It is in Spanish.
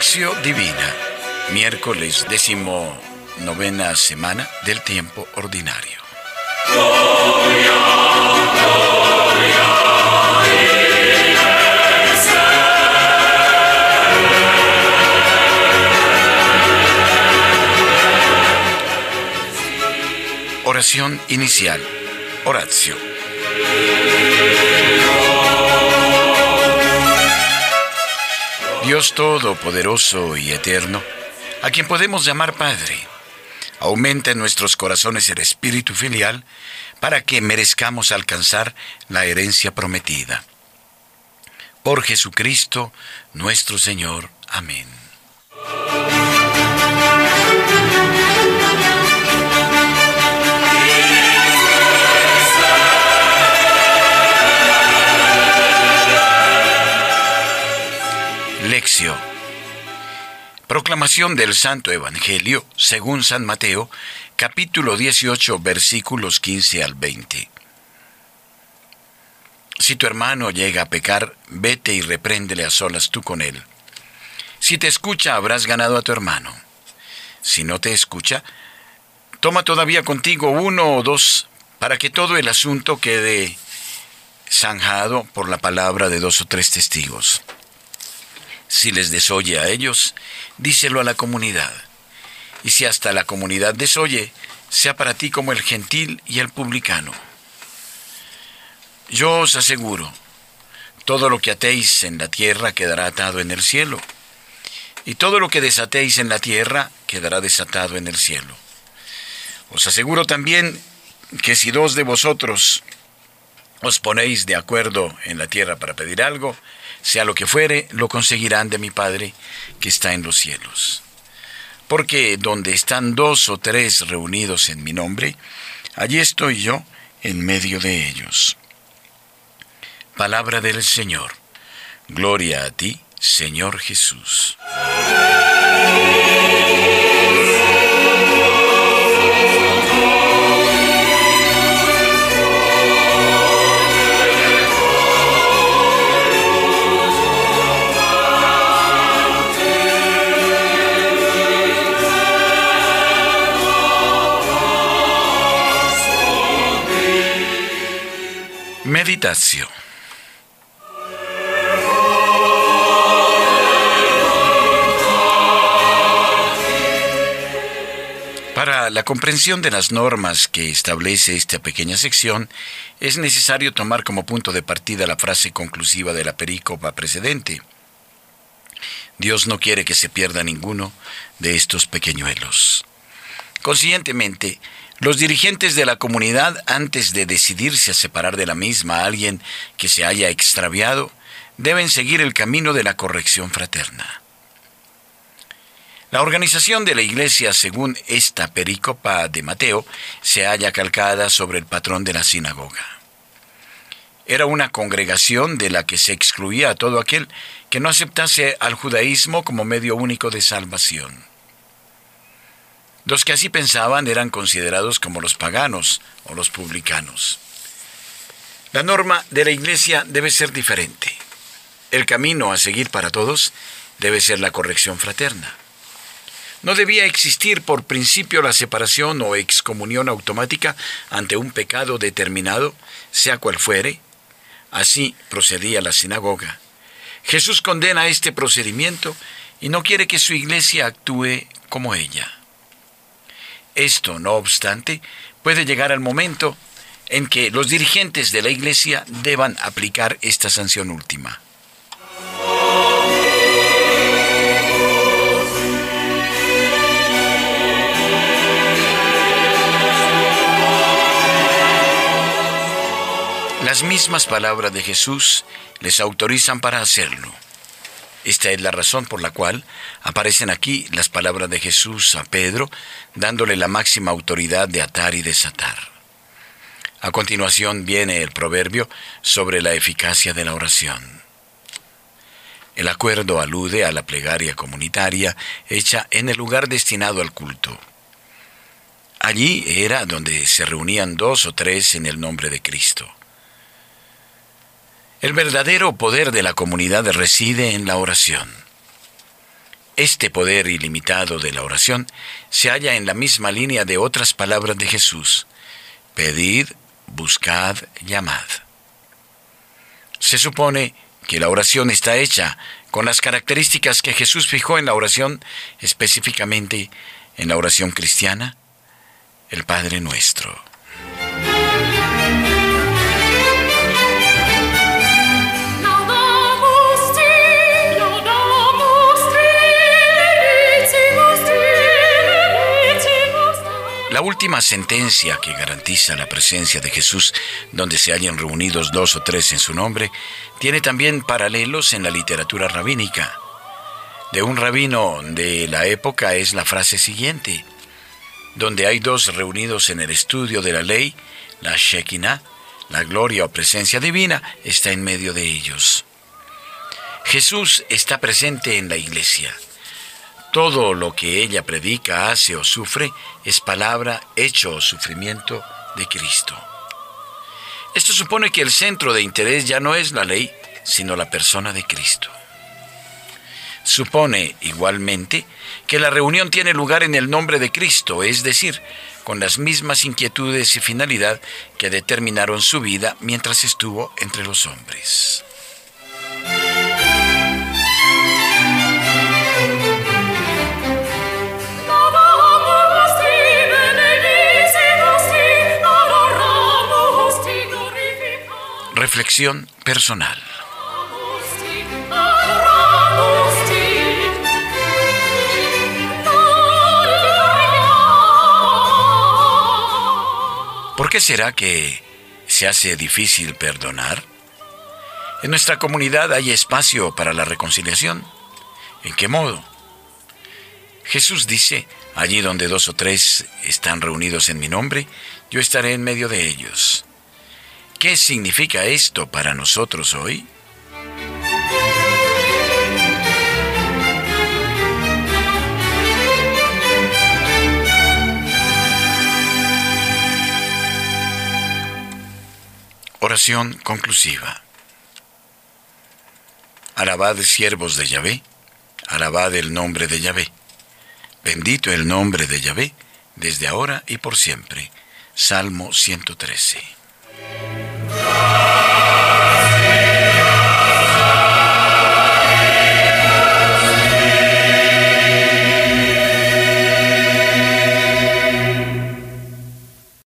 Divina, miércoles décimo novena semana del tiempo ordinario. Oración inicial. Oratio. Dios Todopoderoso y Eterno, a quien podemos llamar Padre, aumenta en nuestros corazones el espíritu filial para que merezcamos alcanzar la herencia prometida. Por Jesucristo nuestro Señor. Amén. Proclamación del Santo Evangelio según San Mateo, capítulo 18, versículos 15 al 20. Si tu hermano llega a pecar, vete y repréndele a solas tú con él. Si te escucha, habrás ganado a tu hermano. Si no te escucha, toma todavía contigo uno o dos para que todo el asunto quede zanjado por la palabra de dos o tres testigos. Si les desoye a ellos, díselo a la comunidad. Y si hasta la comunidad desoye, sea para ti como el gentil y el publicano. Yo os aseguro, todo lo que atéis en la tierra quedará atado en el cielo, y todo lo que desatéis en la tierra quedará desatado en el cielo. Os aseguro también que si dos de vosotros os ponéis de acuerdo en la tierra para pedir algo, sea lo que fuere, lo conseguirán de mi Padre que está en los cielos. Porque donde están dos o tres reunidos en mi nombre, allí estoy yo en medio de ellos. Palabra del Señor. Gloria a ti, Señor Jesús. Meditación. Para la comprensión de las normas que establece esta pequeña sección, es necesario tomar como punto de partida la frase conclusiva de la perícopa precedente. Dios no quiere que se pierda ninguno de estos pequeñuelos. Conscientemente, los dirigentes de la comunidad, antes de decidirse a separar de la misma a alguien que se haya extraviado, deben seguir el camino de la corrección fraterna. La organización de la Iglesia, según esta pericopa de Mateo, se halla calcada sobre el patrón de la sinagoga. Era una congregación de la que se excluía a todo aquel que no aceptase al judaísmo como medio único de salvación. Los que así pensaban eran considerados como los paganos o los publicanos. La norma de la Iglesia debe ser diferente. El camino a seguir para todos debe ser la corrección fraterna. No debía existir por principio la separación o excomunión automática ante un pecado determinado, sea cual fuere. Así procedía la sinagoga. Jesús condena este procedimiento y no quiere que su iglesia actúe como ella. Esto, no obstante, puede llegar al momento en que los dirigentes de la Iglesia deban aplicar esta sanción última. Las mismas palabras de Jesús les autorizan para hacerlo. Esta es la razón por la cual aparecen aquí las palabras de Jesús a Pedro, dándole la máxima autoridad de atar y desatar. A continuación viene el proverbio sobre la eficacia de la oración. El acuerdo alude a la plegaria comunitaria hecha en el lugar destinado al culto. Allí era donde se reunían dos o tres en el nombre de Cristo. El verdadero poder de la comunidad reside en la oración. Este poder ilimitado de la oración se halla en la misma línea de otras palabras de Jesús. Pedid, buscad, llamad. Se supone que la oración está hecha con las características que Jesús fijó en la oración, específicamente en la oración cristiana, el Padre nuestro. La última sentencia que garantiza la presencia de Jesús donde se hayan reunidos dos o tres en su nombre, tiene también paralelos en la literatura rabínica. De un rabino de la época es la frase siguiente, donde hay dos reunidos en el estudio de la ley, la Shekinah, la gloria o presencia divina, está en medio de ellos. Jesús está presente en la iglesia. Todo lo que ella predica, hace o sufre es palabra, hecho o sufrimiento de Cristo. Esto supone que el centro de interés ya no es la ley, sino la persona de Cristo. Supone igualmente que la reunión tiene lugar en el nombre de Cristo, es decir, con las mismas inquietudes y finalidad que determinaron su vida mientras estuvo entre los hombres. Reflexión personal. ¿Por qué será que se hace difícil perdonar? En nuestra comunidad hay espacio para la reconciliación. ¿En qué modo? Jesús dice, allí donde dos o tres están reunidos en mi nombre, yo estaré en medio de ellos. ¿Qué significa esto para nosotros hoy? Oración conclusiva. Alabad siervos de Yahvé, alabad el nombre de Yahvé. Bendito el nombre de Yahvé, desde ahora y por siempre. Salmo 113. Yeah.